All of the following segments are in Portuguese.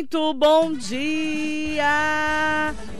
Muito bom dia!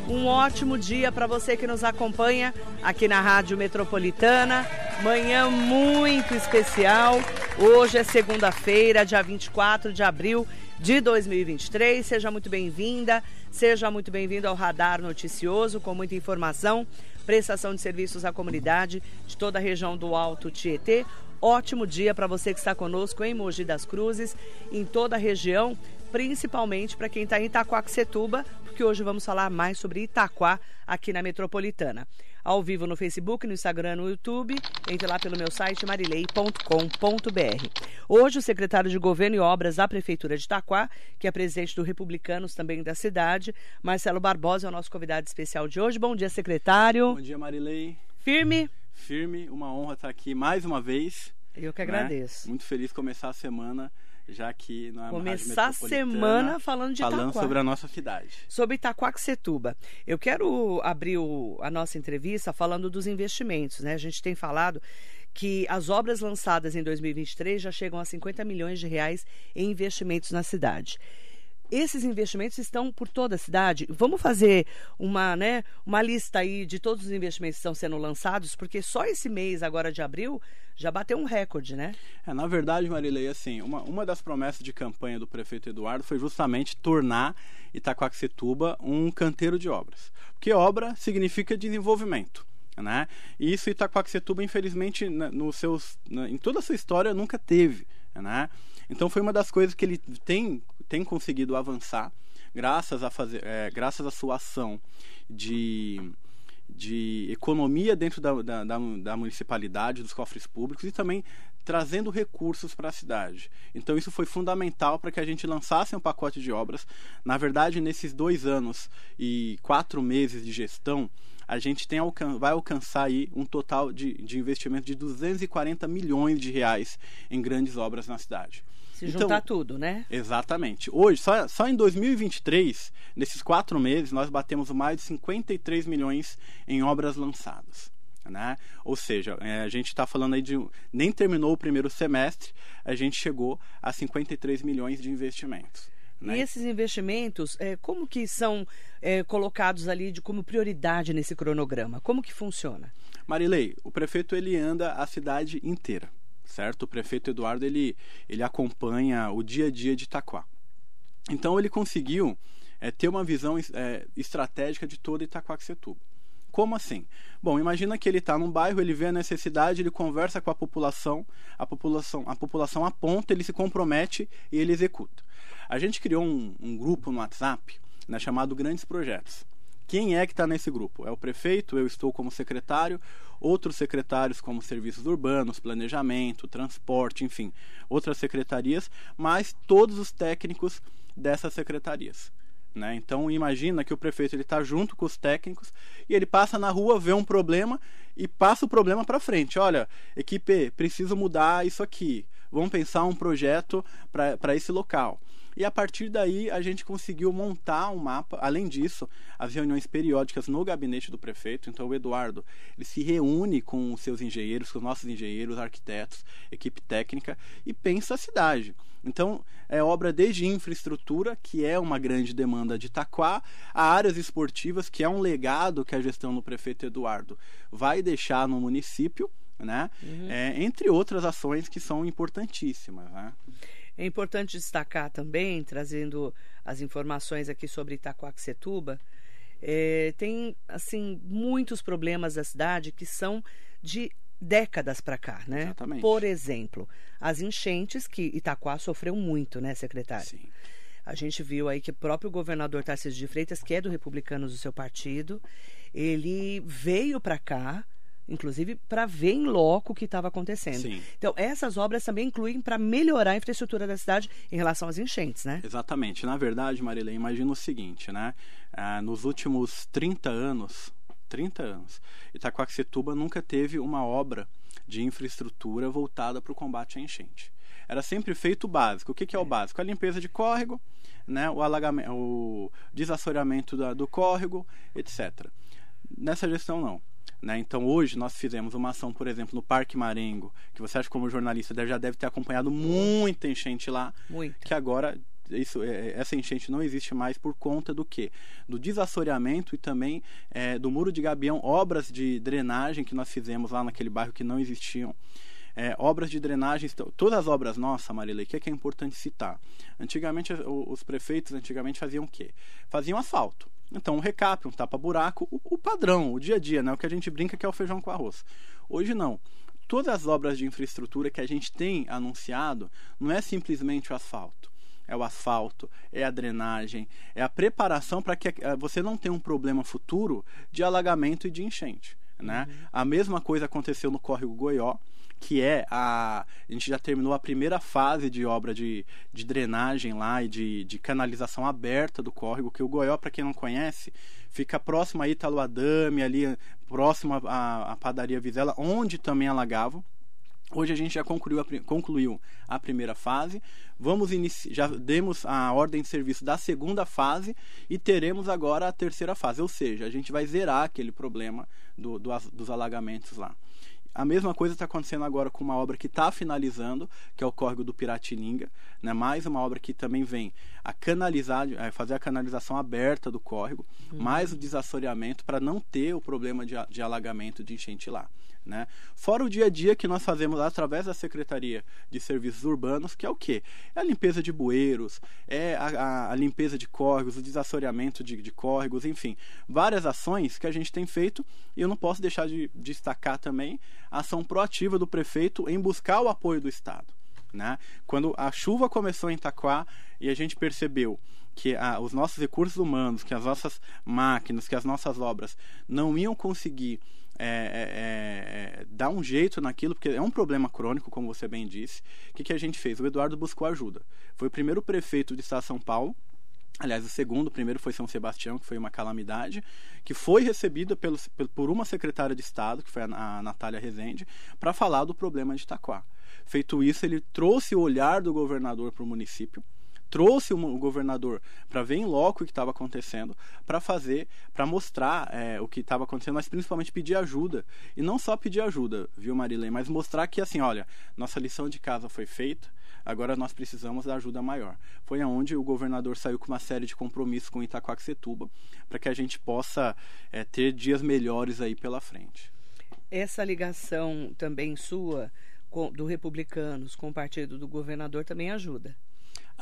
Um ótimo dia para você que nos acompanha aqui na Rádio Metropolitana. Manhã muito especial. Hoje é segunda-feira, dia 24 de abril de 2023. Seja muito bem-vinda, seja muito bem-vindo ao Radar Noticioso com muita informação, prestação de serviços à comunidade de toda a região do Alto Tietê. Ótimo dia para você que está conosco em Mogi das Cruzes, em toda a região principalmente para quem está em Itaquaquecetuba, porque hoje vamos falar mais sobre Itaquá aqui na Metropolitana. Ao vivo no Facebook, no Instagram, no YouTube, entre lá pelo meu site marilei.com.br. Hoje o secretário de Governo e Obras da Prefeitura de Itaquá, que é presidente do Republicanos também da cidade, Marcelo Barbosa é o nosso convidado especial de hoje. Bom dia, secretário. Bom dia, Marilei. Firme? Firme, uma honra estar aqui mais uma vez. Eu que agradeço. Né? Muito feliz começar a semana já aqui na Começar a semana falando de falando Itaquá. sobre a nossa cidade. Sobre Itaquaquecetuba. Eu quero abrir o, a nossa entrevista falando dos investimentos, né? A gente tem falado que as obras lançadas em 2023 já chegam a 50 milhões de reais em investimentos na cidade esses investimentos estão por toda a cidade. Vamos fazer uma, né, uma lista aí de todos os investimentos que estão sendo lançados, porque só esse mês agora de abril já bateu um recorde, né? É, na verdade, Marilei, assim, uma, uma das promessas de campanha do prefeito Eduardo foi justamente tornar Itacoaxetuba um canteiro de obras. Porque obra significa desenvolvimento. Né? E isso Itacoaxetuba, infelizmente, nos seus, em toda a sua história, nunca teve. Né? Então foi uma das coisas que ele tem, tem conseguido avançar, graças a, fazer, é, graças à sua ação de de economia dentro da, da, da, da municipalidade, dos cofres públicos e também trazendo recursos para a cidade. Então isso foi fundamental para que a gente lançasse um pacote de obras. Na verdade, nesses dois anos e quatro meses de gestão, a gente tem, vai alcançar aí um total de, de investimento de 240 milhões de reais em grandes obras na cidade. Se então, juntar tudo, né? Exatamente. Hoje, só, só em 2023, nesses quatro meses, nós batemos mais de 53 milhões em obras lançadas. Né? Ou seja, é, a gente está falando aí de. Nem terminou o primeiro semestre, a gente chegou a 53 milhões de investimentos. Né? E esses investimentos, é, como que são é, colocados ali de, como prioridade nesse cronograma? Como que funciona? Marilei, o prefeito ele anda a cidade inteira certo? O prefeito Eduardo ele, ele acompanha o dia a dia de Itaquá. Então ele conseguiu é, ter uma visão é, estratégica de toda Itaquaquecetuba. Como assim? Bom, imagina que ele está num bairro, ele vê a necessidade, ele conversa com a população, a população, a população aponta, ele se compromete e ele executa. A gente criou um, um grupo no WhatsApp né, chamado Grandes Projetos. Quem é que está nesse grupo? É o prefeito, eu estou como secretário, outros secretários como serviços urbanos, planejamento, transporte, enfim, outras secretarias, mas todos os técnicos dessas secretarias. Né? Então imagina que o prefeito ele está junto com os técnicos e ele passa na rua, vê um problema e passa o problema para frente. Olha, equipe, preciso mudar isso aqui. Vamos pensar um projeto para esse local. E a partir daí a gente conseguiu montar um mapa. Além disso, as reuniões periódicas no gabinete do prefeito. Então o Eduardo ele se reúne com os seus engenheiros, com os nossos engenheiros, arquitetos, equipe técnica e pensa a cidade. Então, é obra desde infraestrutura, que é uma grande demanda de Itaquá, a áreas esportivas, que é um legado que a gestão do prefeito Eduardo vai deixar no município, né? Uhum. É, entre outras ações que são importantíssimas. Né? É importante destacar também, trazendo as informações aqui sobre Itacoaxetuba, é, tem assim muitos problemas da cidade que são de décadas para cá, né? Exatamente. Por exemplo, as enchentes que Itaquá sofreu muito, né, secretário? Sim. A gente viu aí que o próprio governador Tarcísio de Freitas, que é do Republicanos do seu partido, ele veio para cá inclusive para ver em loco o que estava acontecendo. Sim. Então, essas obras também incluem para melhorar a infraestrutura da cidade em relação às enchentes, né? Exatamente. Na verdade, Marilene, imagina o seguinte, né? Ah, nos últimos 30 anos, 30 anos, Itacoaxetuba nunca teve uma obra de infraestrutura voltada para o combate à enchente. Era sempre feito o básico. O que, que é o básico? A limpeza de córrego, né? o, alagamento, o desassoreamento da, do córrego, etc. Nessa gestão, não. Né? Então, hoje nós fizemos uma ação, por exemplo, no Parque Marengo, que você acha como jornalista já deve ter acompanhado muita enchente lá, Muito. que agora isso, é, essa enchente não existe mais por conta do que? Do desassoreamento e também é, do muro de gabião, obras de drenagem que nós fizemos lá naquele bairro que não existiam. É, obras de drenagem, todas as obras nossas, Marilei, o que é, que é importante citar? Antigamente, os prefeitos antigamente faziam o quê? Faziam asfalto. Então, um recap, um tapa-buraco, o, o, padrão, o dia a dia, né? o que a gente brinca que é o feijão com arroz. Hoje não todas as obras de infraestrutura que a gente tem anunciado não é simplesmente o asfalto. É o asfalto, é a drenagem, é a preparação para que eh, você não tenha um problema futuro de alagamento e de enchente. Né? Uhum. A mesma coisa aconteceu no córrego Goió, que é a. A gente já terminou a primeira fase de obra de, de drenagem lá e de, de canalização aberta do córrego, que o Goió, para quem não conhece, fica próximo a Italo Adame, ali próximo à, padaria Vizela, onde também alagavam. Hoje a gente já concluiu a, concluiu a primeira fase. Vamos iniciar, já demos a ordem de serviço da segunda fase e teremos agora a terceira fase. Ou seja, a gente vai zerar aquele problema do, do dos alagamentos lá. A mesma coisa está acontecendo agora com uma obra que está finalizando, que é o Córrego do Piratininga. Né? Mais uma obra que também vem a canalizar, a fazer a canalização aberta do córrego, uhum. mais o desassoreamento para não ter o problema de, de alagamento, de enchente lá. Né? Fora o dia a dia que nós fazemos através da Secretaria de Serviços Urbanos, que é o quê? É a limpeza de bueiros, é a, a, a limpeza de córregos, o desassoreamento de, de, córregos, enfim, várias ações que a gente tem feito e eu não posso deixar de destacar também a ação proativa do prefeito em buscar o apoio do Estado. Né? Quando a chuva começou em Itaquá e a gente percebeu que os nossos recursos humanos, que as nossas máquinas, que as nossas obras não iam conseguir é, é, é, dar um jeito naquilo, porque é um problema crônico, como você bem disse. O que, que a gente fez? O Eduardo buscou ajuda. Foi o primeiro prefeito de Estado de São Paulo Aliás, o segundo, o primeiro foi São Sebastião, que foi uma calamidade, que foi recebida pelo, por uma secretária de Estado, que foi a, a Natália Rezende, para falar do problema de Itaquá. Feito isso, ele trouxe o olhar do governador para o município, trouxe o governador para ver em loco o que estava acontecendo, para fazer, para mostrar é, o que estava acontecendo, mas principalmente pedir ajuda. E não só pedir ajuda, viu, Marilene, mas mostrar que, assim, olha, nossa lição de casa foi feita, agora nós precisamos da ajuda maior. Foi aonde o governador saiu com uma série de compromissos com Itacoaxetuba, para que a gente possa é, ter dias melhores aí pela frente. Essa ligação também sua do Republicanos com o partido do governador também ajuda.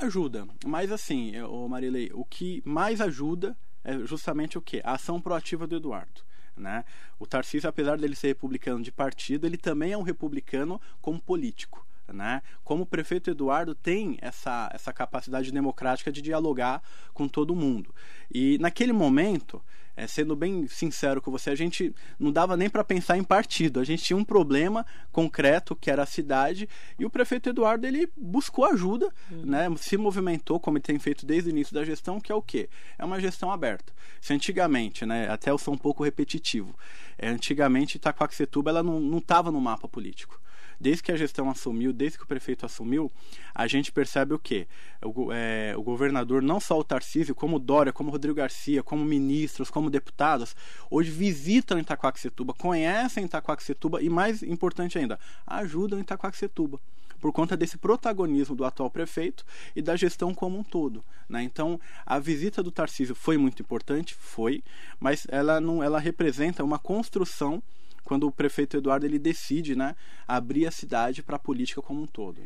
Ajuda, mas assim, o Marilei, o que mais ajuda é justamente o que? A ação proativa do Eduardo. Né? O Tarcísio, apesar dele ser republicano de partido, ele também é um republicano como político. Né? Como o prefeito Eduardo tem essa, essa capacidade democrática de dialogar com todo mundo. E naquele momento, é, sendo bem sincero com você, a gente não dava nem para pensar em partido. A gente tinha um problema concreto que era a cidade e o prefeito Eduardo ele buscou ajuda, uhum. né? Se movimentou como ele tem feito desde o início da gestão, que é o quê? É uma gestão aberta. Se antigamente, né? Até eu sou um pouco repetitivo. É, antigamente Itacoaxetuba ela não estava no mapa político desde que a gestão assumiu, desde que o prefeito assumiu, a gente percebe o quê? O, é, o governador, não só o Tarcísio, como Dória, como Rodrigo Garcia, como ministros, como deputados, hoje visitam Itacoaxetuba, conhecem Itacoaxetuba e, mais importante ainda, ajudam Itacoaxetuba por conta desse protagonismo do atual prefeito e da gestão como um todo. Né? Então, a visita do Tarcísio foi muito importante, foi, mas ela não, ela representa uma construção quando o prefeito Eduardo ele decide né, abrir a cidade para a política como um todo.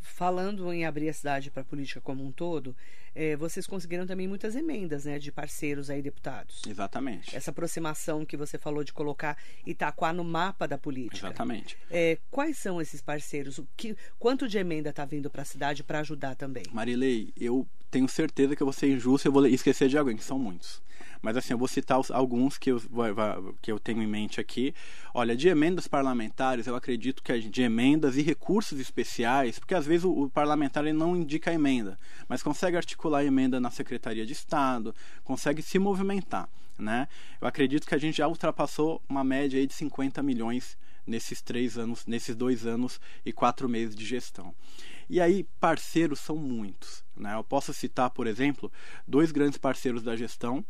Falando em abrir a cidade para a política como um todo, é, vocês conseguiram também muitas emendas né, de parceiros aí, deputados. Exatamente. Essa aproximação que você falou de colocar Itaquá no mapa da política. Exatamente. É, quais são esses parceiros? O que, quanto de emenda está vindo para a cidade para ajudar também? Marilei, eu tenho certeza que eu vou ser injusto e eu vou esquecer de alguém, que são muitos. Mas assim, eu vou citar alguns que eu, que eu tenho em mente aqui. Olha, de emendas parlamentares, eu acredito que de emendas e recursos especiais, porque às vezes o, o parlamentar ele não indica a emenda, mas consegue articular a emenda na Secretaria de Estado, consegue se movimentar. Né? Eu acredito que a gente já ultrapassou uma média aí de 50 milhões nesses três anos, nesses dois anos e quatro meses de gestão. E aí, parceiros são muitos. Né? Eu posso citar, por exemplo, dois grandes parceiros da gestão,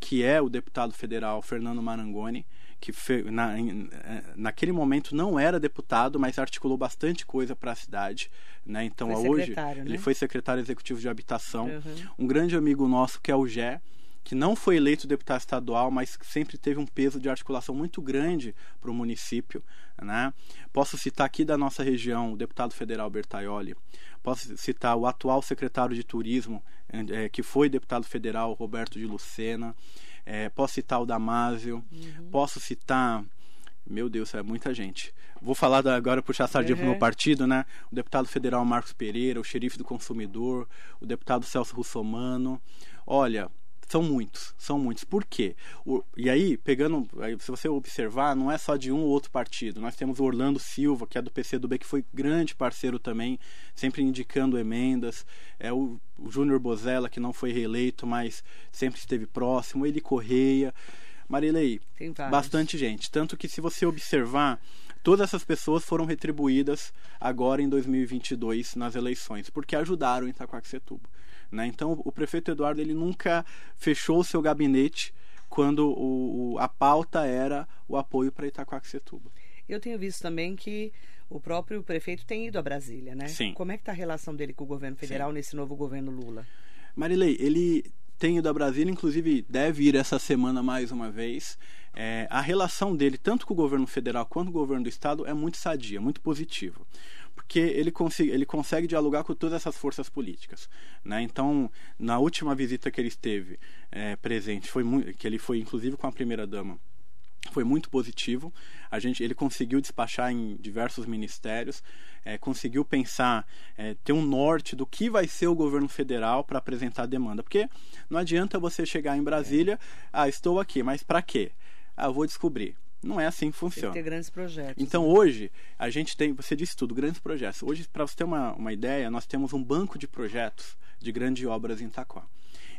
que é o deputado federal Fernando Marangoni, que na, eh, naquele momento não era deputado, mas articulou bastante coisa para a cidade. Né? Então, hoje, né? ele foi secretário executivo de habitação. Uhum. Um grande amigo nosso, que é o Gé, que não foi eleito deputado estadual, mas sempre teve um peso de articulação muito grande para o município. Né? Posso citar aqui da nossa região o deputado federal Bertaioli, posso citar o atual secretário de Turismo, é, que foi deputado federal Roberto de Lucena, é, posso citar o Damásio, uhum. posso citar meu Deus, é muita gente. Vou falar da, agora puxar a sardinha uhum. pro meu partido, né? O deputado federal Marcos Pereira, o xerife do consumidor, o deputado Celso Russomano. Olha, são muitos, são muitos. Por quê? O, e aí, pegando, se você observar, não é só de um ou outro partido. Nós temos o Orlando Silva, que é do PCdoB, que foi grande parceiro também, sempre indicando emendas. É o, o Júnior Bozella, que não foi reeleito, mas sempre esteve próximo. Ele Correia. Marilei, bastante gente. Tanto que se você observar, todas essas pessoas foram retribuídas agora em 2022 nas eleições, porque ajudaram em Itaquaquecetuba. Né? Então, o prefeito Eduardo ele nunca fechou o seu gabinete quando o, a pauta era o apoio para Itacoaxetuba. Eu tenho visto também que o próprio prefeito tem ido a Brasília, né? Sim. Como é que está a relação dele com o governo federal Sim. nesse novo governo Lula? Marilei, ele tem ido a Brasília, inclusive deve ir essa semana mais uma vez. É, a relação dele, tanto com o governo federal quanto com o governo do estado, é muito sadia, muito positiva porque ele, consegue, ele consegue dialogar com todas essas forças políticas. Né? Então, na última visita que ele esteve é, presente, foi que ele foi inclusive com a primeira-dama, foi muito positivo. A gente, ele conseguiu despachar em diversos ministérios, é, conseguiu pensar, é, ter um norte do que vai ser o governo federal para apresentar a demanda. Porque não adianta você chegar em Brasília, ah, estou aqui, mas para quê? Ah, vou descobrir. Não é assim que funciona. Tem que ter grandes projetos. Então né? hoje a gente tem, você disse tudo, grandes projetos. Hoje, para você ter uma, uma ideia, nós temos um banco de projetos de grandes obras em Itaquá.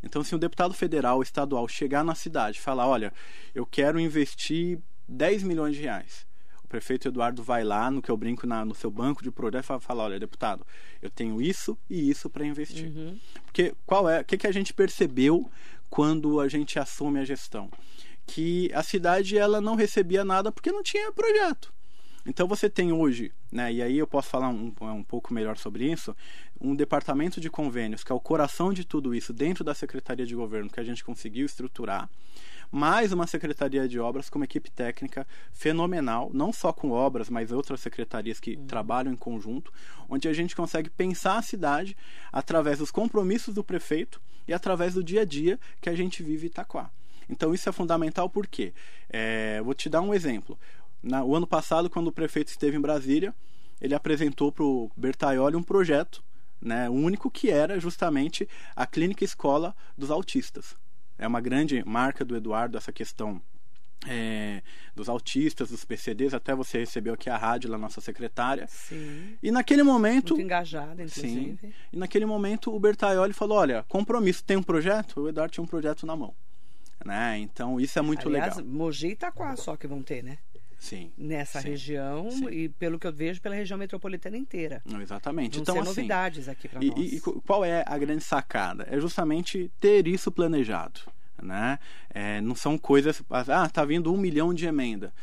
Então, se um deputado federal ou estadual chegar na cidade e falar, olha, eu quero investir 10 milhões de reais. O prefeito Eduardo vai lá, no que eu brinco, na, no seu banco de projetos, e fala, olha, deputado, eu tenho isso e isso para investir. Uhum. Porque qual é, o que, que a gente percebeu quando a gente assume a gestão? Que a cidade ela não recebia nada porque não tinha projeto. Então você tem hoje, né, e aí eu posso falar um, um pouco melhor sobre isso, um departamento de convênios, que é o coração de tudo isso, dentro da Secretaria de Governo, que a gente conseguiu estruturar, mais uma Secretaria de Obras com uma equipe técnica fenomenal, não só com obras, mas outras secretarias que uhum. trabalham em conjunto, onde a gente consegue pensar a cidade através dos compromissos do prefeito e através do dia a dia que a gente vive em Itaquá. Então isso é fundamental porque, é, vou te dar um exemplo. Na, o ano passado, quando o prefeito esteve em Brasília, ele apresentou para o Bertaioli um projeto né, único que era justamente a clínica escola dos autistas. É uma grande marca do Eduardo essa questão é, dos autistas, dos PCDs, até você recebeu aqui a rádio lá, nossa secretária. Sim. E naquele momento. Muito engajada, inclusive. Sim. E naquele momento o Bertaioli falou: olha, compromisso, tem um projeto? O Eduardo tinha um projeto na mão. Né? Então isso é muito Aliás, legal. Mogi e Itaquá só que vão ter, né? Sim. Nessa sim, região sim. e pelo que eu vejo pela região metropolitana inteira. Não, exatamente. Vão então ser assim, novidades aqui para nós. E, e qual é a grande sacada? É justamente ter isso planejado, né? É, não são coisas, ah, tá vindo um milhão de emenda.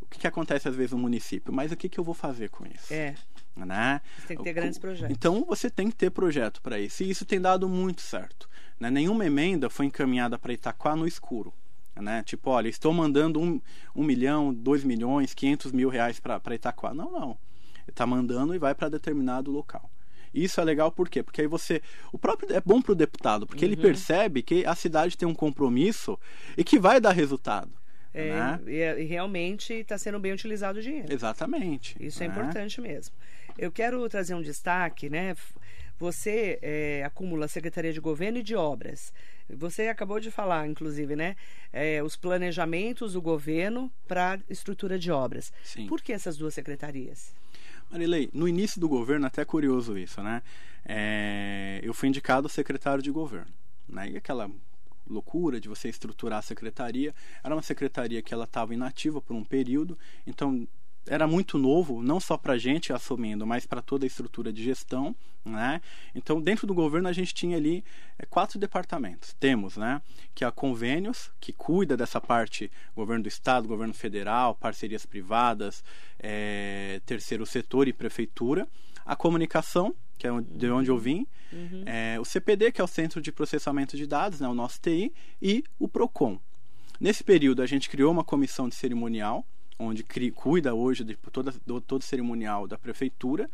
O que, que acontece às vezes no município? Mas o que, que eu vou fazer com isso? É. Né? Você tem que ter grandes projetos. Então você tem que ter projeto para isso. E isso tem dado muito certo. Né? Nenhuma emenda foi encaminhada para Itaquá no escuro. Né? Tipo, olha, estou mandando um, um milhão, dois milhões, quinhentos mil reais para Itaquá. Não, não. Está mandando e vai para determinado local. Isso é legal por quê? Porque aí você. O próprio é bom para o deputado, porque uhum. ele percebe que a cidade tem um compromisso e que vai dar resultado. É, né? e, e, realmente está sendo bem utilizado o dinheiro. Exatamente. Isso é né? é importante mesmo. Eu quero trazer um destaque, né? Você é, acumula Secretaria de Governo e de Obras. Você acabou de falar, inclusive, né? É, os planejamentos do governo para estrutura de obras. Sim. Por que essas duas secretarias? Marilei, no início do governo, até curioso isso, né? É, eu fui indicado secretário de governo. Né? E aquela loucura de você estruturar a secretaria. Era uma secretaria que ela estava inativa por um período, então era muito novo, não só para a gente assumindo, mas para toda a estrutura de gestão. Né? Então, dentro do governo, a gente tinha ali é, quatro departamentos. Temos né, que é a Convênios, que cuida dessa parte governo do Estado, governo federal, parcerias privadas, é, terceiro setor e prefeitura. A comunicação, que é de onde eu vim, uhum. é, o CPD, que é o Centro de Processamento de Dados, né, o nosso TI, e o PROCON. Nesse período, a gente criou uma comissão de cerimonial, onde cuida hoje de toda, do, todo o cerimonial da prefeitura.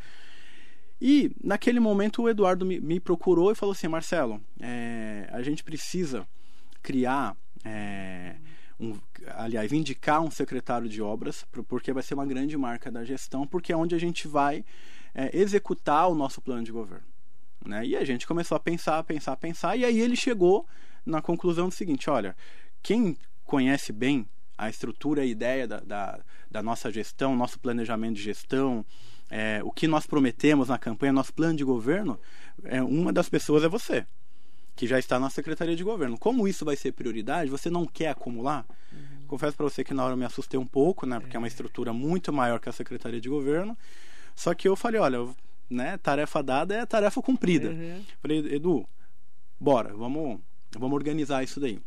E naquele momento o Eduardo me, me procurou e falou assim: Marcelo, é, a gente precisa criar, é, um, aliás, indicar um secretário de obras, porque vai ser uma grande marca da gestão, porque é onde a gente vai é, executar o nosso plano de governo. Né? E a gente começou a pensar, pensar, pensar, e aí ele chegou na conclusão do seguinte: olha, quem conhece bem a estrutura e a ideia da, da, da, nossa gestão, nosso planejamento de gestão, é, o que nós prometemos na campanha, nosso plano de governo, é, uma das pessoas é você, que já está na Secretaria de Governo. Como isso vai ser prioridade, você não quer acumular? Uhum. Confesso para você que na hora eu me assustei um pouco, né, porque é. é uma estrutura muito maior que a Secretaria de Governo. Só que eu falei, olha, né, tarefa dada é tarefa cumprida. Uhum. Falei, Edu, bora, vamos, vamos organizar isso daí.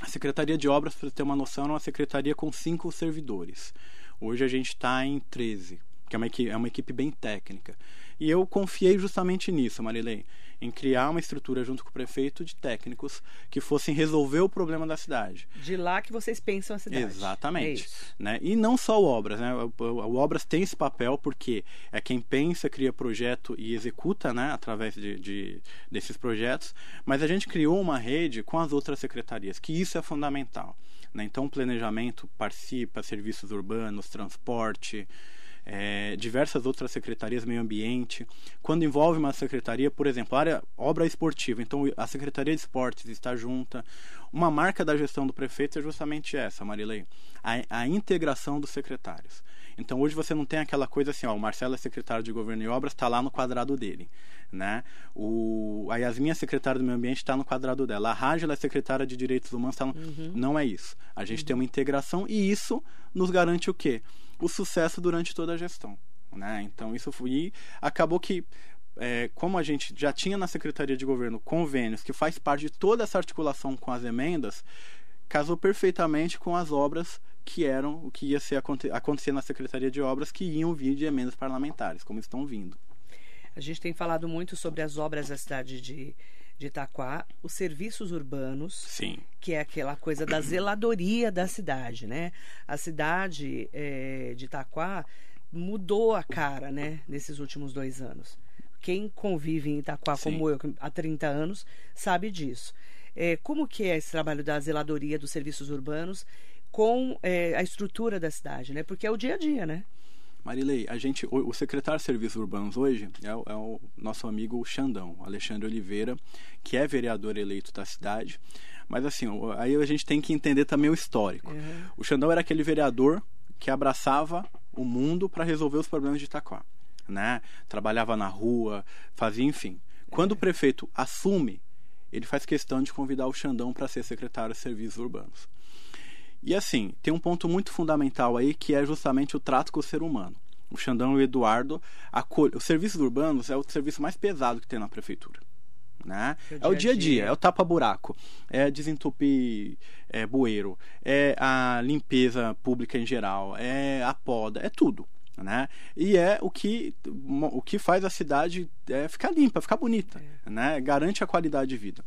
A Secretaria de Obras, para ter uma noção, é uma secretaria com cinco servidores. Hoje a gente está em 13, que é uma, equipe, é uma equipe bem técnica. E eu confiei justamente nisso, Marilei, em criar uma estrutura junto com o prefeito de técnicos que fossem resolver o problema da cidade. De lá que vocês pensam a cidade. Exatamente. É né? E não só o Obras, né? O, o, Obras tem esse papel porque é quem pensa, cria projeto e executa né? através de, de, desses projetos, mas a gente criou uma rede com as outras secretarias, que isso é fundamental. Né? Então, o planejamento participa, serviços urbanos, transporte, é, diversas outras secretarias, meio ambiente. Quando envolve uma secretaria, por exemplo, área obra esportiva, então a Secretaria de Esportes está junta. Uma marca da gestão do prefeito é justamente essa, Marilei, a, a integração dos secretários. Então hoje você não tem aquela coisa assim, ó, o Marcelo é secretário de Governo e Obras, está lá no quadrado dele. Né? O, a Yasmin é secretária do Meio Ambiente, está no quadrado dela. A Rágila é secretária de Direitos Humanos, tá no... uhum. não é isso. A gente uhum. tem uma integração e isso nos garante o quê? o sucesso durante toda a gestão. Né? Então isso foi. E acabou que, é, como a gente já tinha na Secretaria de Governo convênios que faz parte de toda essa articulação com as emendas, casou perfeitamente com as obras que eram o que ia ser, acontecer na Secretaria de Obras, que iam vir de emendas parlamentares, como estão vindo. A gente tem falado muito sobre as obras da cidade de de Itaquá, os serviços urbanos, Sim. que é aquela coisa da zeladoria da cidade, né? A cidade é, de Itaquá mudou a cara, né, nesses últimos dois anos. Quem convive em Itaquá, Sim. como eu, há 30 anos, sabe disso. É, como que é esse trabalho da zeladoria dos serviços urbanos com é, a estrutura da cidade, né? Porque é o dia a dia, né? Marilei, a gente, o, o, secretário de Serviços Urbanos hoje é, é, o nosso amigo Xandão, Alexandre Oliveira, que é vereador eleito da cidade. Mas assim, aí a gente tem que entender também o histórico. Uhum. O Xandão era aquele vereador que abraçava o mundo para resolver os problemas de Itaquá. Né? Trabalhava na rua, fazia, enfim. Quando uhum. o prefeito assume, ele faz questão de convidar o Xandão para ser secretário de Serviços Urbanos. E assim, tem um ponto muito fundamental aí que é justamente o trato com o ser humano. O Xandão e o Eduardo, acolhe... os serviços urbanos é o serviço mais pesado que tem na prefeitura. Né? É o dia a dia, é o tapa-buraco, é desentupir é, bueiro, é a limpeza pública em geral, é a poda, é tudo. Né? E é o que, o que faz a cidade é, ficar limpa, ficar bonita, é. né? garante a qualidade de vida.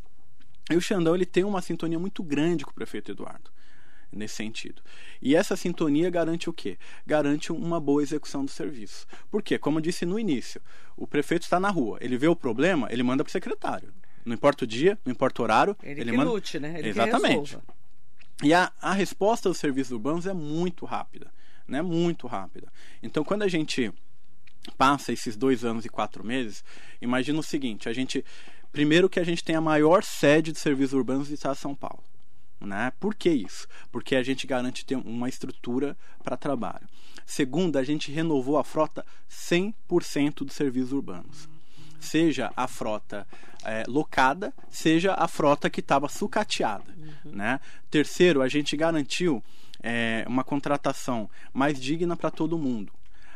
E o Xandão ele tem uma sintonia muito grande com o prefeito Eduardo nesse sentido. E essa sintonia garante o quê? Garante uma boa execução do serviço. Por quê? Como eu disse no início, o prefeito está na rua, ele vê o problema, ele manda para o secretário. Não importa o dia, não importa o horário. Ele, ele que manda... lute, né? Ele Exatamente. E a, a resposta dos serviços urbanos é muito rápida. Né? Muito rápida. Então, quando a gente passa esses dois anos e quatro meses, imagina o seguinte: a gente. Primeiro que a gente tem a maior sede de serviços urbanos do estado de São Paulo. Né? Por que isso? Porque a gente garante ter uma estrutura para trabalho. Segundo, a gente renovou a frota 100% dos serviços urbanos. Seja a frota é, locada, seja a frota que estava sucateada. Uhum. Né? Terceiro, a gente garantiu é, uma contratação mais digna para todo mundo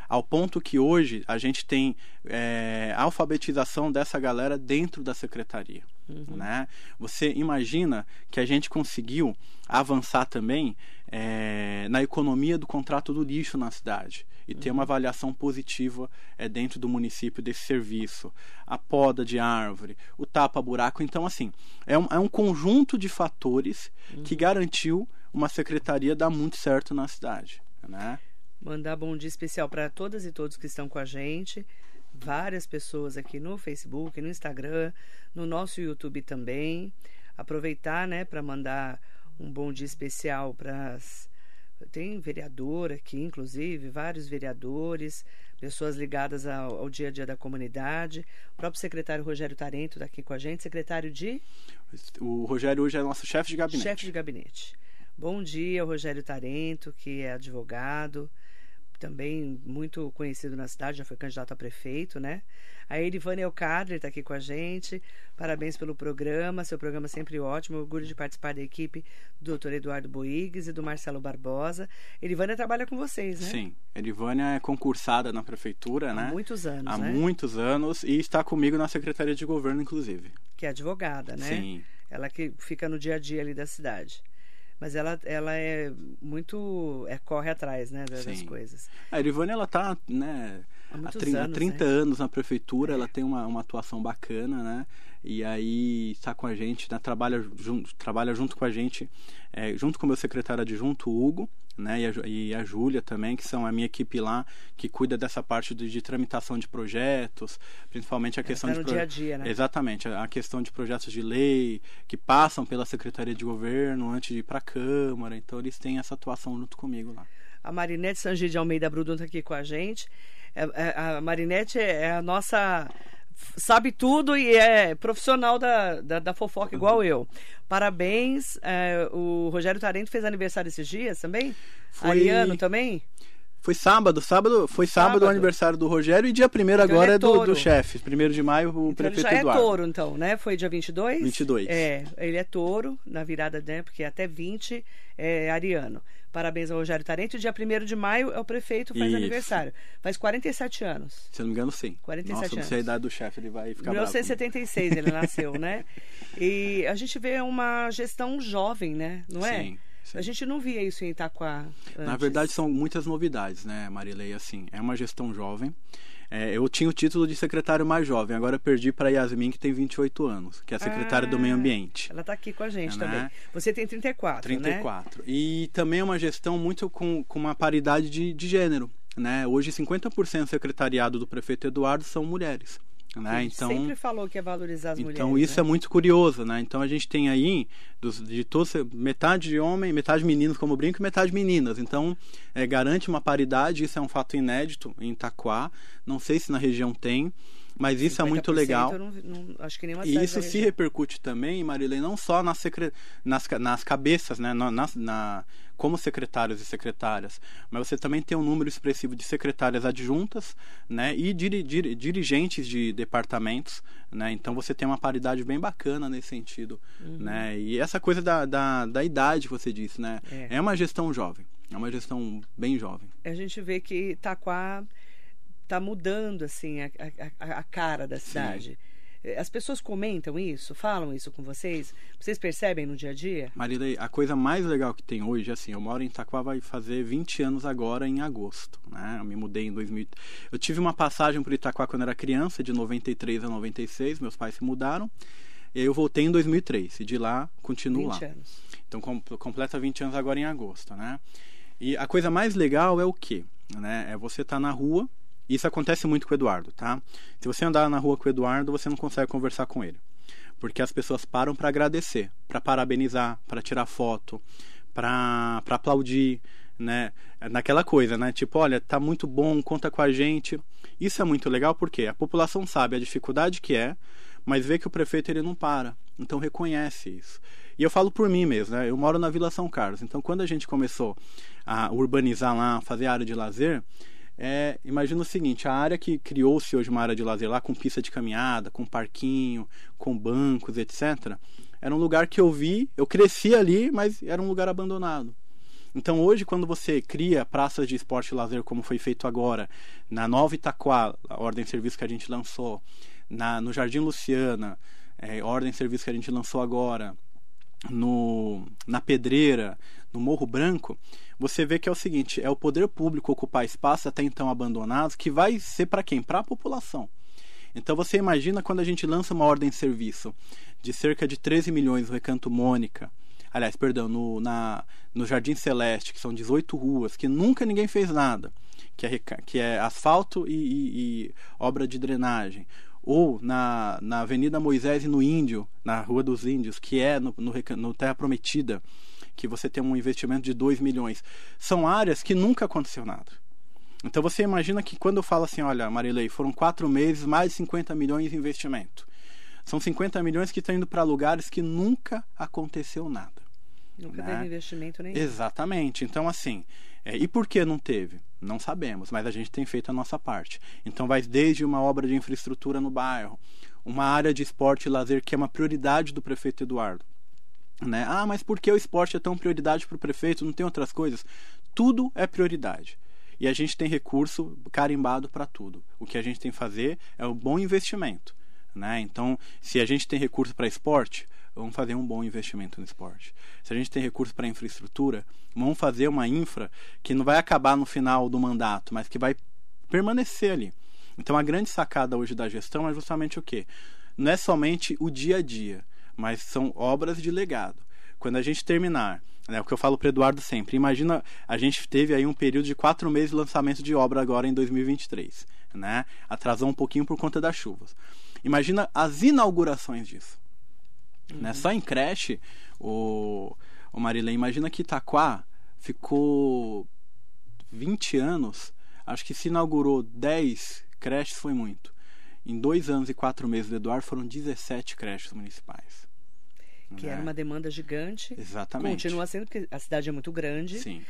ao ponto que hoje a gente tem é, alfabetização dessa galera dentro da secretaria. Uhum. Né? Você imagina que a gente conseguiu avançar também é, na economia do contrato do lixo na cidade e uhum. ter uma uhum. avaliação positiva é, dentro do município desse serviço. A poda de árvore, o tapa-buraco. Então, assim, é um, é um conjunto de fatores uhum. que garantiu uma secretaria dar muito certo na cidade. Né? Mandar bom dia especial para todas e todos que estão com a gente. Várias pessoas aqui no Facebook, no Instagram, no nosso YouTube também. Aproveitar, né, para mandar um bom dia especial para as tem vereador aqui, inclusive, vários vereadores, pessoas ligadas ao, ao, dia a dia da comunidade. O próprio secretário Rogério Tarento está aqui com a gente, secretário de. O Rogério hoje é nosso chefe de gabinete. Chefe de gabinete. Bom dia, Rogério Tarento, que é advogado também muito conhecido na cidade, já foi candidato a prefeito, né? A Erivane Elcadre está aqui com a gente. Parabéns pelo programa, seu programa é sempre ótimo. Orgulho de participar da equipe do Dr. Eduardo Boigues e do Marcelo Barbosa. Erivânia trabalha com vocês, né? Sim, Erivânia é concursada na prefeitura, Há né? Há muitos anos, Há né? muitos anos e está comigo na Secretaria de Governo, inclusive. Que é advogada, né? Sim. Ela que fica no dia a dia ali da cidade mas ela, ela é muito. É, corre atrás né, das, das coisas. A Irivane, ela tá, né? Há, há 30, anos, 30 né? anos na prefeitura, é. ela tem uma, uma atuação bacana, né? E aí está com a gente, né? trabalha, junto, trabalha junto com a gente, é, junto com o meu secretário adjunto, Hugo, né, e a, e a Júlia também, que são a minha equipe lá, que cuida dessa parte de, de tramitação de projetos, principalmente a tá questão tá de. Pro... dia a dia, né? Exatamente, a, a questão de projetos de lei que passam pela Secretaria de Governo antes de ir para a Câmara, então eles têm essa atuação junto comigo lá. A Marinete Sangi de Almeida Brudon está aqui com a gente. É, é, a Marinete é a nossa sabe tudo e é profissional da, da, da fofoca igual eu. Parabéns. É, o Rogério Tarento fez aniversário esses dias também? Foi... Ariano também? Foi sábado, sábado foi sábado, sábado o aniversário do Rogério e dia primeiro então agora é, é, do, do chefe. Primeiro de maio o então prefeito ele já Eduardo. é touro então, né? Foi dia 22? 22. É, ele é touro na virada, né? Porque até 20 é ariano. Parabéns ao Rogério Tarente. Dia 1 de maio é o prefeito, faz Isso. aniversário. Faz 47 anos. Se eu não me engano, sim. 47 Nossa, anos. não sei a idade do chefe, ele vai ficar 1976 ele nasceu, né? E a gente vê uma gestão jovem, né? Não é? Sim. Sim. A gente não via isso em Itaquá. Antes. Na verdade, são muitas novidades, né, Marilei? Assim, é uma gestão jovem. É, eu tinha o título de secretário mais jovem, agora perdi para Yasmin, que tem 28 anos, que é a secretária ah, do Meio Ambiente. Ela está aqui com a gente é, também. Né? Você tem 34, 34. Né? E também é uma gestão muito com, com uma paridade de, de gênero. Né? Hoje, 50% do secretariado do prefeito Eduardo são mulheres. Né? Então, sempre falou que ia valorizar as então, mulheres. Então isso né? é muito curioso, né? Então a gente tem aí dos, de todos metade de homem, metade meninos como brinco, e metade meninas. Então é, garante uma paridade. Isso é um fato inédito em Itaquá. Não sei se na região tem. Mas isso é muito legal. Não, não, acho que e isso se repercute também, Marilene, não só nas, secre... nas, nas cabeças, né? Na, na, como secretários e secretárias, mas você também tem um número expressivo de secretárias adjuntas né? e dir, dir, dirigentes de departamentos. Né? Então você tem uma paridade bem bacana nesse sentido. Uhum. Né? E essa coisa da, da, da idade você disse, né? É. é uma gestão jovem. É uma gestão bem jovem. A gente vê que Itaquá está mudando assim a, a, a, cara da cidade. Sim. Eh, as pessoas comentam isso, falam isso com vocês? Vocês percebem no dia a dia? Marilei, a coisa mais legal que tem hoje, assim, eu moro em Itaquá, vai fazer 20 anos agora em agosto, né? Eu me mudei em 2000. Eu tive uma passagem por Itaquá quando era criança, de 93 a 96, meus pais se mudaram. E eu voltei em 2003 e de lá continuo 20 lá. Anos. Então com, completa 20 anos agora em agosto, né? E a coisa mais legal é o quê? Né? É você estar tá na rua isso acontece muito com o Eduardo, tá? Se você andar na rua com o Eduardo, você não consegue conversar com ele. Porque as pessoas param para agradecer, para parabenizar, para tirar foto, para aplaudir, né? Naquela coisa, né? Tipo, olha, tá muito bom, conta com a gente. Isso é muito legal porque a população sabe a dificuldade que é, mas vê que o prefeito ele não para. Então reconhece isso. E eu falo por mim mesmo, né? Eu moro na Vila São Carlos. Então quando a gente começou a urbanizar lá, fazer área de lazer, é, imagina o seguinte, a área que criou-se hoje uma área de lazer lá com pista de caminhada, com parquinho, com bancos, etc. Era um lugar que eu vi, eu cresci ali, mas era um lugar abandonado. Então hoje, quando você cria praças de esporte e lazer, como foi feito agora, na Nova Itaquá, a ordem de serviço que a gente lançou, na, no Jardim Luciana, é, ordem de serviço que a gente lançou agora, no, na Pedreira, no Morro Branco, você vê que é o seguinte: é o poder público ocupar espaços até então abandonados, que vai ser para quem? Para a população. Então você imagina quando a gente lança uma ordem de serviço de cerca de 13 milhões no Recanto Mônica, aliás, perdão, no, na, no Jardim Celeste, que são 18 ruas, que nunca ninguém fez nada, que é, que é asfalto e, e, e obra de drenagem ou na, na Avenida Moisés e no Índio, na Rua dos Índios, que é no, no, no Terra Prometida, que você tem um investimento de 2 milhões. São áreas que nunca aconteceu nada. Então você imagina que quando eu falo assim, olha, Marilei, foram quatro meses, mais de 50 milhões de investimento. São 50 milhões que estão indo para lugares que nunca aconteceu nada. Nunca né? teve investimento nenhum. Exatamente. Então, assim, é, e por que não teve? Não sabemos, mas a gente tem feito a nossa parte. Então vai desde uma obra de infraestrutura no bairro, uma área de esporte e lazer que é uma prioridade do prefeito Eduardo. Né? Ah, mas por que o esporte é tão prioridade para o prefeito? Não tem outras coisas? Tudo é prioridade. E a gente tem recurso carimbado para tudo. O que a gente tem que fazer é um bom investimento. Né? Então, se a gente tem recurso para esporte, vamos fazer um bom investimento no esporte. Se a gente tem recurso para infraestrutura, vamos fazer uma infra que não vai acabar no final do mandato, mas que vai permanecer ali. Então a grande sacada hoje da gestão é justamente o quê? Não é somente o dia a dia, mas são obras de legado. Quando a gente terminar, né, o que eu falo para Eduardo sempre, imagina, a gente teve aí um período de quatro meses de lançamento de obra agora em 2023, né? Atrasou um pouquinho por conta das chuvas. Imagina as inaugurações disso. Uhum. Né? Só em creche, o, o Marilene, imagina que Itaquá ficou 20 anos, acho que se inaugurou 10 creches foi muito. Em dois anos e quatro meses do Eduardo foram 17 creches municipais. Que né? era uma demanda gigante. Exatamente. Continua sendo, porque a cidade é muito grande. Sim.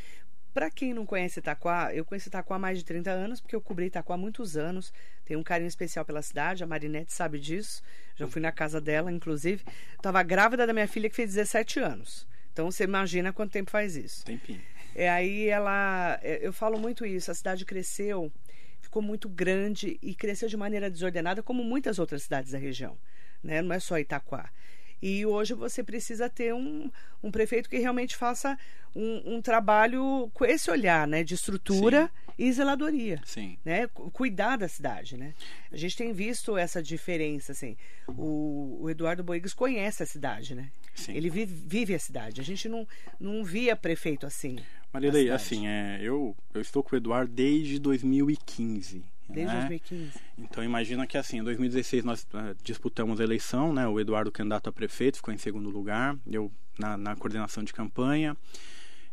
Para quem não conhece Itaquá, eu conheço Itaquá há mais de 30 anos, porque eu cobri Itaquá há muitos anos. Tenho um carinho especial pela cidade, a Marinette sabe disso. Já fui na casa dela, inclusive. Estava grávida da minha filha, que fez 17 anos. Então você imagina quanto tempo faz isso. Tempinho. É, aí ela. É, eu falo muito isso, a cidade cresceu, ficou muito grande e cresceu de maneira desordenada, como muitas outras cidades da região. Né? Não é só Itaquá. E hoje você precisa ter um, um prefeito que realmente faça um, um trabalho com esse olhar, né, de estrutura Sim. e zeladoria, Sim. né, cuidar da cidade, né. A gente tem visto essa diferença, assim. O, o Eduardo Boigues conhece a cidade, né. Sim. Ele vive, vive, a cidade. A gente não, não via prefeito assim. Marilei, assim, é, eu, eu estou com o Eduardo desde 2015. Desde né? 2015. Então imagina que assim, em 2016 nós uh, disputamos a eleição, né? O Eduardo candidato a prefeito ficou em segundo lugar, eu na, na coordenação de campanha.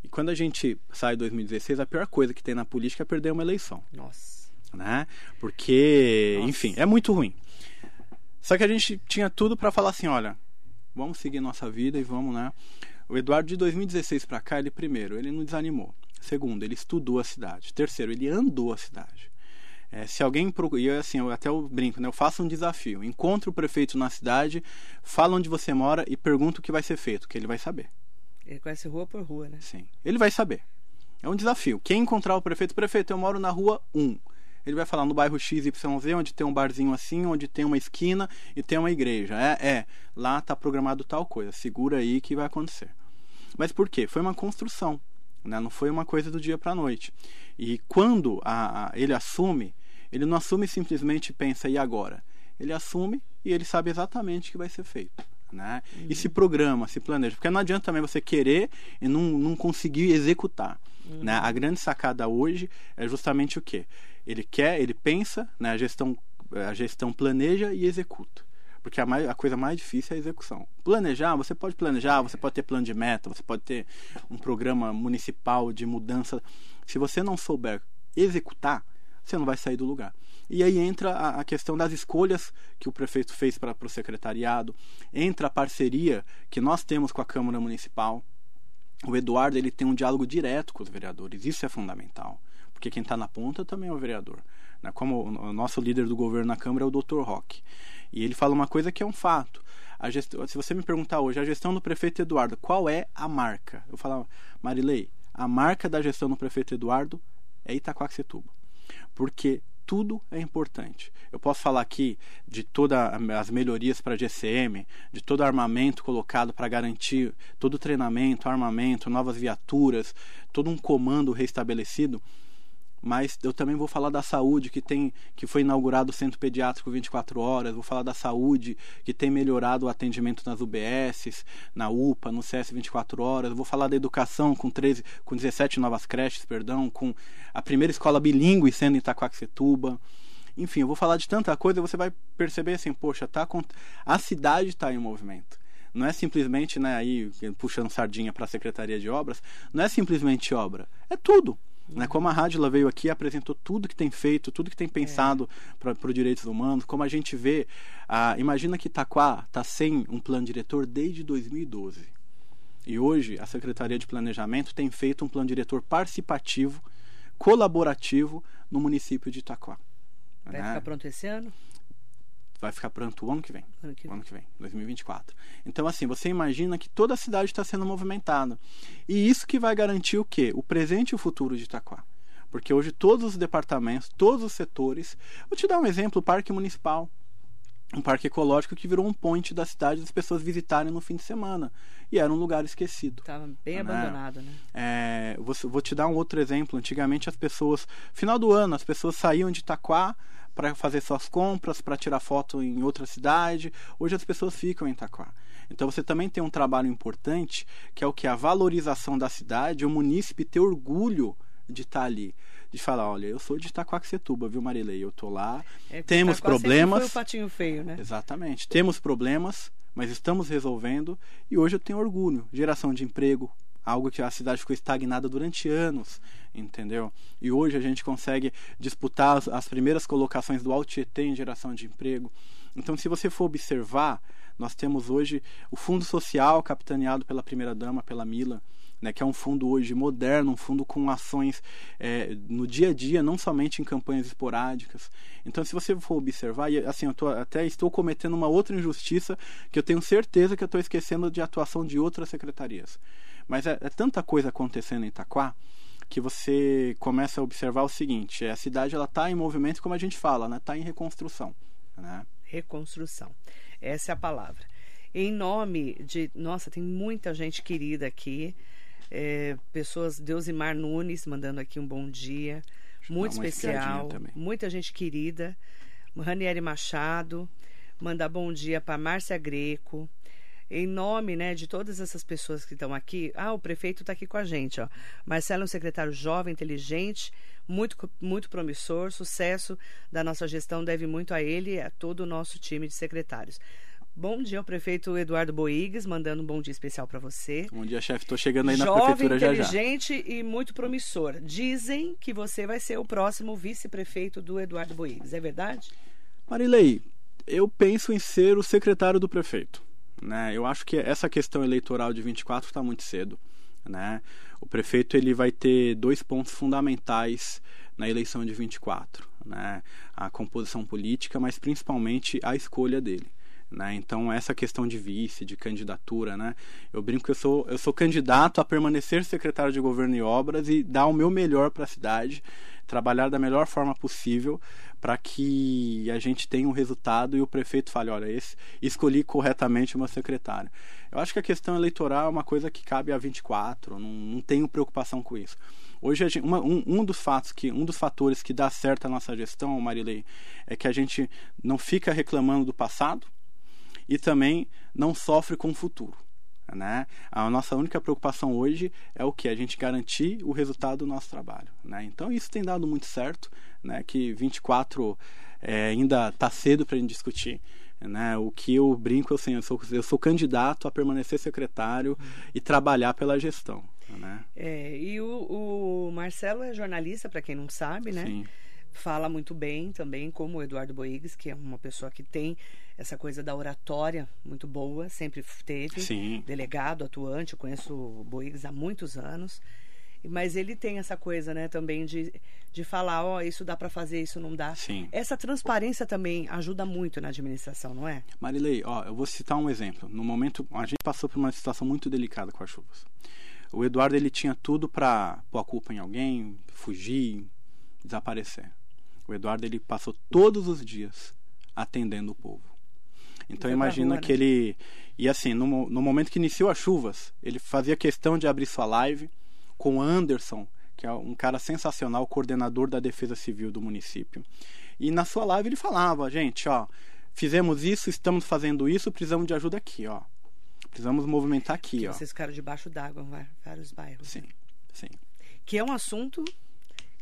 E quando a gente sai em 2016, a pior coisa que tem na política é perder uma eleição. Nossa. Né? Porque, Nossa. enfim, é muito ruim. Só que a gente tinha tudo para falar assim, olha, vamos seguir nossa vida e vamos, né? O Eduardo de 2016 para cá, ele primeiro, ele não desanimou. Segundo, ele estudou a cidade. Terceiro, ele andou a cidade. É, se alguém procura, e assim, eu até eu brinco, né? Eu faço um desafio. Encontre o prefeito na cidade, fala onde você mora e pergunta o que vai ser feito, que ele vai saber. Ele conhece rua por rua, né? Sim. Ele vai saber. É um desafio. Quem encontrar o prefeito, prefeito, eu moro na rua 1. Ele vai falar no bairro XYZ, onde tem um barzinho assim, onde tem uma esquina e tem uma igreja. É, é. Lá tá programado tal coisa. Segura aí que vai acontecer. Mas por quê? Foi uma construção. Né? Não foi uma coisa do dia para a noite. E quando a, a, ele assume, ele não assume simplesmente pensa, e agora? Ele assume e ele sabe exatamente o que vai ser feito. Né? Uhum. E se programa, se planeja. Porque não adianta também você querer e não, não conseguir executar. Uhum. Né? A grande sacada hoje é justamente o que? Ele quer, ele pensa, né? a, gestão, a gestão planeja e executa. Porque a, mais, a coisa mais difícil é a execução. Planejar, você pode planejar, você pode ter plano de meta, você pode ter um programa municipal de mudança. Se você não souber executar, você não vai sair do lugar. E aí entra a, a questão das escolhas que o prefeito fez para o secretariado, entra a parceria que nós temos com a Câmara Municipal. O Eduardo ele tem um diálogo direto com os vereadores, isso é fundamental, porque quem está na ponta também é o vereador. Né? Como o nosso líder do governo na Câmara é o Dr. Roque. E ele fala uma coisa que é um fato. Se você me perguntar hoje, a gestão do prefeito Eduardo, qual é a marca? Eu falo, Marilei, a marca da gestão do prefeito Eduardo é Itaquaquecetuba. Porque tudo é importante. Eu posso falar aqui de todas as melhorias para a GCM, de todo o armamento colocado para garantir todo o treinamento, armamento, novas viaturas, todo um comando restabelecido mas eu também vou falar da saúde que tem que foi inaugurado o centro pediátrico 24 horas, vou falar da saúde que tem melhorado o atendimento nas UBSs, na UPA, no CS 24 horas, vou falar da educação com 13, com 17 novas creches, perdão, com a primeira escola bilíngue sendo em Itacoaxetuba. Enfim, eu vou falar de tanta coisa, você vai perceber assim, poxa, tá a cidade está em movimento não é simplesmente, né, aí puxando sardinha para a Secretaria de Obras, não é simplesmente obra, é tudo. Né? Como a Rádio veio aqui apresentou tudo que tem feito, tudo que tem pensado é. para os direitos humanos, como a gente vê, ah, imagina que Itaquá está sem um plano diretor desde 2012. E hoje a Secretaria de Planejamento tem feito um plano diretor participativo, colaborativo no município de Itaquá. Vai né? ficar pronto esse ano? Vai ficar pronto o ano que vem. Ano que ano que vem, 2024. Então, assim, você imagina que toda a cidade está sendo movimentada. E isso que vai garantir o quê? O presente e o futuro de Itaquá. Porque hoje todos os departamentos, todos os setores. Vou te dar um exemplo: o Parque Municipal um parque ecológico que virou um ponte da cidade das pessoas visitarem no fim de semana. E era um lugar esquecido. Estava bem né? abandonado, né? É, vou, vou, te dar um outro exemplo. Antigamente as pessoas, final do ano, as pessoas saíam de Itaquá para fazer suas compras, para tirar foto em outra cidade. Hoje as pessoas ficam em Itaquá. Então você também tem um trabalho importante, que é o que? A valorização da cidade, o munícipe ter orgulho de estar tá ali. De falar, olha, eu sou de Itaquaquecetuba, viu, Marilei? Eu tô lá, é, temos Itaquá problemas. Foi o patinho feio, né? Exatamente. Temos problemas, mas estamos resolvendo e hoje eu tenho orgulho. Geração de emprego, algo que a cidade ficou estagnada durante anos, entendeu? E hoje a gente consegue disputar as, as primeiras colocações do Alto Tietê em geração de emprego. Então, se você for observar, nós temos hoje o Fundo Social capitaneado pela primeira dama, pela Mila, né, que é um fundo hoje moderno, um fundo com ações é, no dia a dia, não somente em campanhas esporádicas. Então, se você for observar, e assim, eu tô, até estou cometendo uma outra injustiça que eu tenho certeza que eu estou esquecendo de atuação de outras secretarias. Mas é, é tanta coisa acontecendo em Itaquá que você começa a observar o seguinte: é, a cidade ela está em movimento, como a gente fala, né? Está em reconstrução. Né? Reconstrução. Essa é a palavra. Em nome de. Nossa, tem muita gente querida aqui. É, pessoas, Deusimar Nunes mandando aqui um bom dia. Muito especial. Muita gente querida. Ranieri Machado. Mandar bom dia para Márcia Greco em nome né, de todas essas pessoas que estão aqui. Ah, o prefeito está aqui com a gente. Ó. Marcelo é um secretário jovem, inteligente, muito, muito promissor. Sucesso da nossa gestão deve muito a ele e a todo o nosso time de secretários. Bom dia ao prefeito Eduardo Boigues, mandando um bom dia especial para você. Bom dia, chefe. Estou chegando aí na Jovem, prefeitura já já. inteligente e muito promissor. Dizem que você vai ser o próximo vice-prefeito do Eduardo Boigues. É verdade? Marilei, eu penso em ser o secretário do prefeito. Né? Eu acho que essa questão eleitoral de 24 está muito cedo. Né? O prefeito ele vai ter dois pontos fundamentais na eleição de 24, né? A composição política, mas principalmente a escolha dele. Né? Então essa questão de vice, de candidatura, né? Eu brinco que eu sou eu sou candidato a permanecer secretário de governo e obras e dar o meu melhor para a cidade, trabalhar da melhor forma possível para que a gente tenha um resultado e o prefeito fale, olha, esse escolhi corretamente o meu secretário. Eu acho que a questão eleitoral é uma coisa que cabe a 24, não, não tenho preocupação com isso. Hoje gente, uma, um, um, dos fatos que um dos fatores que dá certo a nossa gestão, Marilei, é que a gente não fica reclamando do passado e também não sofre com o futuro. Né? A nossa única preocupação hoje é o que? A gente garantir o resultado do nosso trabalho. Né? Então isso tem dado muito certo, né? que 24 é, ainda está cedo para a gente discutir. Né? O que eu brinco assim, eu sou, eu sou candidato a permanecer secretário e trabalhar pela gestão. Né? É, e o, o Marcelo é jornalista, para quem não sabe, né? Sim fala muito bem também, como o Eduardo Boigues, que é uma pessoa que tem essa coisa da oratória muito boa, sempre teve. Sim. Delegado, atuante, eu conheço o Boigues há muitos anos. Mas ele tem essa coisa, né, também de, de falar, ó, oh, isso dá para fazer, isso não dá. Sim. Essa transparência também ajuda muito na administração, não é? Marilei, ó, eu vou citar um exemplo. No momento, a gente passou por uma situação muito delicada com as chuvas. o Eduardo ele tinha tudo para pôr a culpa em alguém, fugir, desaparecer. O Eduardo ele passou todos os dias atendendo o povo. Então imagina rua, que né? ele e assim no, no momento que iniciou as chuvas, ele fazia questão de abrir sua live com Anderson, que é um cara sensacional, coordenador da Defesa Civil do município. E na sua live ele falava, gente, ó, fizemos isso, estamos fazendo isso, precisamos de ajuda aqui, ó. Precisamos movimentar aqui, que ó. Vocês ficaram debaixo d'água em vários bairros. Sim, sim. Que é um assunto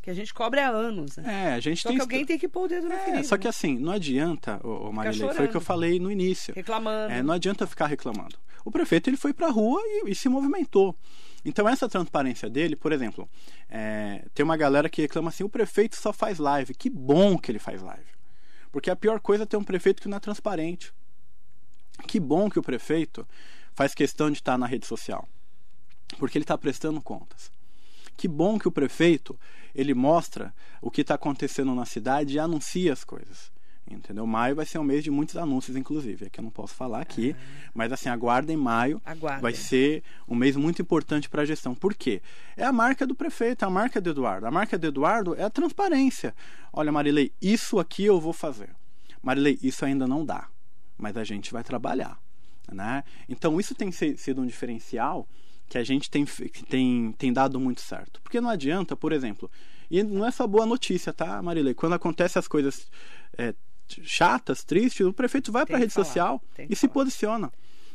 que a gente cobre há anos. Né? É, a gente só tem. que alguém tem que pôr o dedo na é, ferida. Só que assim, não adianta, ô, ô Marilei, foi o que eu falei no início. Reclamando. É, não adianta ficar reclamando. O prefeito ele foi para a rua e, e, se movimentou. Então essa transparência dele, por exemplo, é, tem uma galera que reclama assim: o prefeito só faz live. Que bom que ele faz live. Porque a pior coisa é ter um prefeito que não é transparente. Que bom que o prefeito faz questão de estar na rede social. Porque ele está prestando contas. Que bom que o prefeito ele mostra o que está acontecendo na cidade e anuncia as coisas. Entendeu? Maio vai ser um mês de muitos anúncios, inclusive. É que eu não posso falar aqui. Ah. Mas assim, aguardem maio. Aguardem. Vai ser um mês muito importante para a gestão. Por quê? É a marca do prefeito, é a marca do Eduardo. A marca do Eduardo é a transparência. Olha, Marilei, isso aqui eu vou fazer. Marilei, isso ainda não dá. Mas a gente vai trabalhar. Né? Então, isso tem sido um diferencial que a gente tem, tem, tem dado muito certo. Porque não adianta, por exemplo, e não é só boa notícia, tá, Marilei? Quando acontecem as coisas é, chatas, tristes, o prefeito vai para a rede falar, social e falar. se posiciona.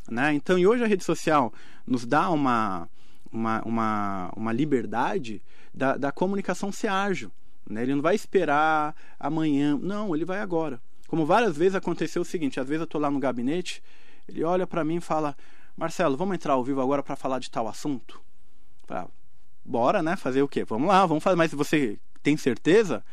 Né? Então, e hoje a rede social nos dá uma, uma, uma, uma liberdade da, da comunicação ser ágil. Né? Ele não vai esperar amanhã, não, ele vai agora. Como várias vezes aconteceu o seguinte: às vezes eu estou lá no gabinete, ele olha para mim e fala: Marcelo, vamos entrar ao vivo agora para falar de tal assunto? Pra, bora, né? Fazer o quê? Vamos lá, vamos fazer. Mas você tem certeza?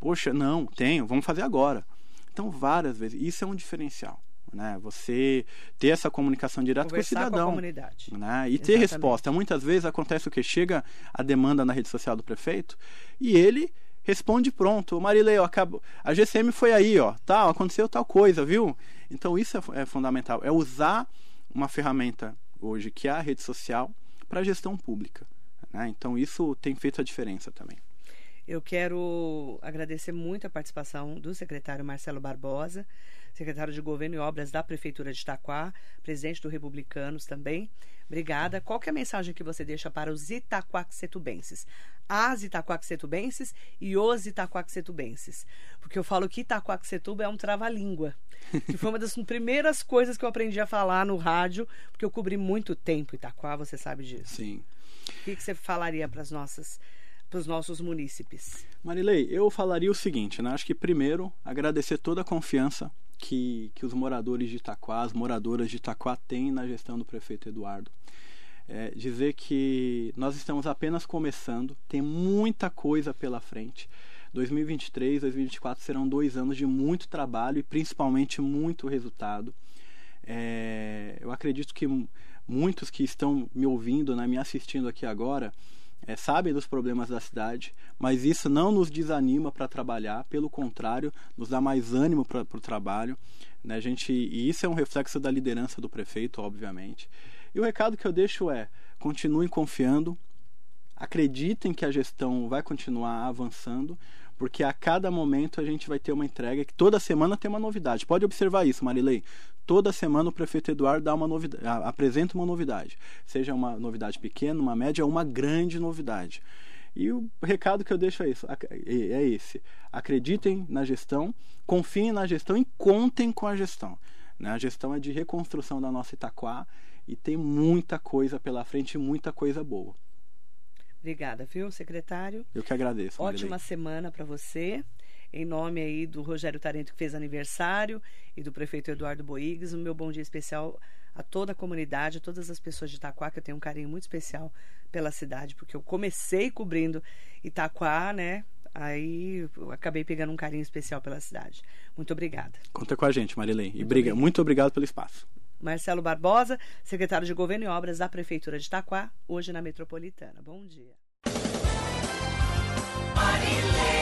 Poxa, não, tenho, vamos fazer agora. Então, várias vezes, isso é um diferencial. Né? Você ter essa comunicação direta Conversar com o cidadão. Com a comunidade. Né? E ter resposta. Muitas vezes acontece o que? Chega a demanda na rede social do prefeito e ele responde pronto. Marilei, acabo... a GCM foi aí, ó, tal, aconteceu tal coisa, viu? Então isso é, é fundamental. É usar uma ferramenta hoje que é a rede social para a gestão pública. Né? Então isso tem feito a diferença também. Eu quero agradecer muito a participação do secretário Marcelo Barbosa, secretário de Governo e Obras da Prefeitura de Itaquá, presidente do Republicanos também. Obrigada. Qual é a mensagem que você deixa para os itaquaquecetubenses? As itaquaquecetubenses e os itaquaquecetubenses. Porque eu falo que Itaquaquecetuba é um trava-língua. Que foi uma das primeiras coisas que eu aprendi a falar no rádio, porque eu cobri muito tempo Itaquá, você sabe disso. Sim. O que, que você falaria para as nossas para os nossos munícipes? Marilei, eu falaria o seguinte, né? Acho que primeiro agradecer toda a confiança que, que os moradores de Itaquá, as moradoras de Itaquá têm na gestão do prefeito Eduardo. É, dizer que nós estamos apenas começando, tem muita coisa pela frente. 2023, 2024 serão dois anos de muito trabalho e principalmente muito resultado. É, eu acredito que muitos que estão me ouvindo, né, me assistindo aqui agora, é, sabem dos problemas da cidade, mas isso não nos desanima para trabalhar, pelo contrário, nos dá mais ânimo para o trabalho. Né? A gente, e isso é um reflexo da liderança do prefeito, obviamente. E o recado que eu deixo é: continuem confiando, acreditem que a gestão vai continuar avançando, porque a cada momento a gente vai ter uma entrega que toda semana tem uma novidade. Pode observar isso, Marilei. Toda semana o prefeito Eduardo dá uma novidade, apresenta uma novidade, seja uma novidade pequena, uma média ou uma grande novidade. E o recado que eu deixo é isso, é esse: acreditem na gestão, confiem na gestão e contem com a gestão. Né? A gestão é de reconstrução da nossa Itaquá e tem muita coisa pela frente, muita coisa boa. Obrigada, viu, secretário? Eu que agradeço. Ótima semana para você. Em nome aí do Rogério Tarento, que fez aniversário, e do prefeito Eduardo Boigues, o meu bom dia especial a toda a comunidade, a todas as pessoas de Itaquá, que eu tenho um carinho muito especial pela cidade, porque eu comecei cobrindo Itaquá, né? Aí eu acabei pegando um carinho especial pela cidade. Muito obrigada. Conta com a gente, Marilene. E briga, muito obrigado pelo espaço. Marcelo Barbosa, secretário de Governo e Obras da Prefeitura de Itaquá, hoje na Metropolitana. Bom dia. Marilene.